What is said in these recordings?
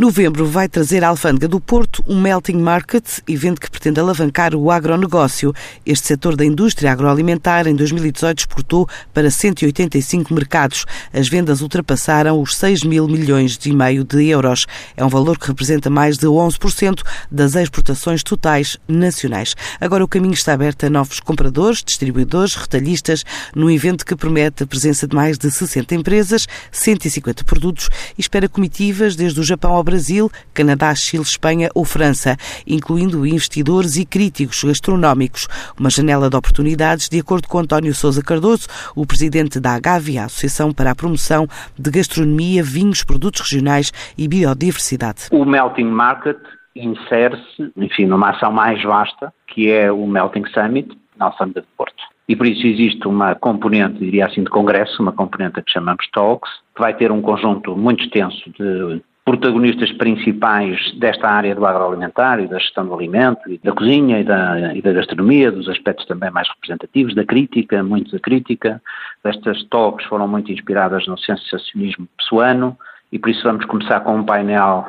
Novembro vai trazer à Alfândega do Porto um Melting Market, evento que pretende alavancar o agronegócio. Este setor da indústria agroalimentar em 2018 exportou para 185 mercados. As vendas ultrapassaram os 6 mil milhões e meio de euros. É um valor que representa mais de 11% das exportações totais nacionais. Agora o caminho está aberto a novos compradores, distribuidores, retalhistas, num evento que promete a presença de mais de 60 empresas, 150 produtos e espera comitivas desde o Japão ao Brasil, Canadá, Chile, Espanha ou França, incluindo investidores e críticos gastronómicos. Uma janela de oportunidades, de acordo com António Sousa Cardoso, o presidente da AGAVI, a Associação para a Promoção de Gastronomia, Vinhos, Produtos Regionais e Biodiversidade. O Melting Market insere-se, enfim, numa ação mais vasta, que é o Melting Summit, na Alfândega de Porto. E por isso existe uma componente, diria assim, de congresso, uma componente que chamamos Talks, que vai ter um conjunto muito extenso de protagonistas principais desta área do agroalimentar e da gestão do alimento, e da cozinha e da, e da gastronomia, dos aspectos também mais representativos, da crítica, muito da crítica. Estas talks foram muito inspiradas no sensacionismo pessoano e por isso vamos começar com um painel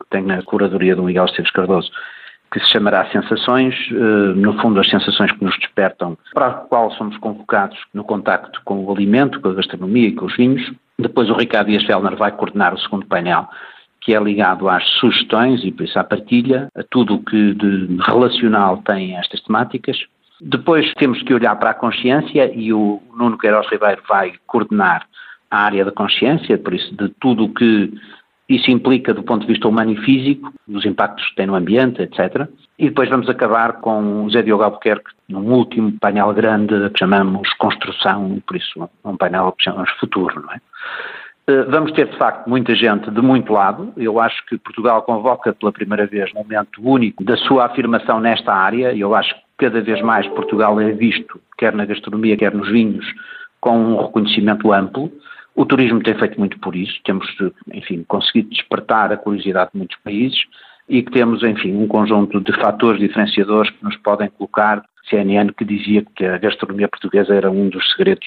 que tem na curadoria do Miguel Esteves Cardoso, que se chamará Sensações, eh, no fundo as sensações que nos despertam, para a qual somos convocados no contacto com o alimento, com a gastronomia e com os vinhos. Depois o Ricardo Dias Fellner vai coordenar o segundo painel, que é ligado às sugestões e por isso à partilha, a tudo o que de relacional tem estas temáticas. Depois temos que olhar para a consciência e o Nuno Queiroz Ribeiro vai coordenar a área da consciência, por isso de tudo o que isso implica do ponto de vista humano e físico, dos impactos que tem no ambiente, etc. E depois vamos acabar com o Zé Diogo Albuquerque, num último painel grande que chamamos Construção, por isso um painel que chamamos Futuro, não é? Eh, vamos ter, de facto, muita gente de muito lado. Eu acho que Portugal convoca pela primeira vez um momento único da sua afirmação nesta área. Eu acho que cada vez mais Portugal é visto, quer na gastronomia, quer nos vinhos, com um reconhecimento amplo. O turismo tem feito muito por isso. Temos, enfim, conseguido despertar a curiosidade de muitos países e que temos, enfim, um conjunto de fatores diferenciadores que nos podem colocar CNN que dizia que a gastronomia portuguesa era um dos segredos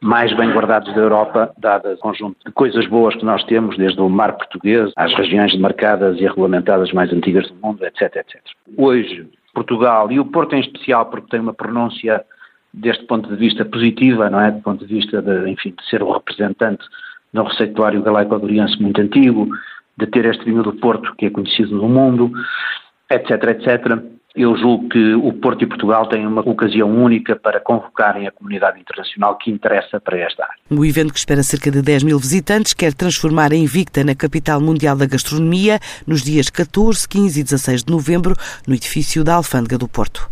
mais bem guardados da Europa, dado o conjunto de coisas boas que nós temos, desde o mar português às regiões demarcadas e regulamentadas mais antigas do mundo, etc, etc. Hoje, Portugal, e o Porto em especial, porque tem uma pronúncia deste ponto de vista positiva, não é? Do ponto de vista de, enfim, de ser o representante do receituário galaico-adoriense muito antigo, de ter este vinho do Porto que é conhecido no mundo, etc, etc. Eu julgo que o Porto e Portugal têm uma ocasião única para convocarem a comunidade internacional que interessa para esta área. O evento que espera cerca de 10 mil visitantes quer transformar a Invicta na capital mundial da gastronomia nos dias 14, 15 e 16 de novembro no edifício da Alfândega do Porto.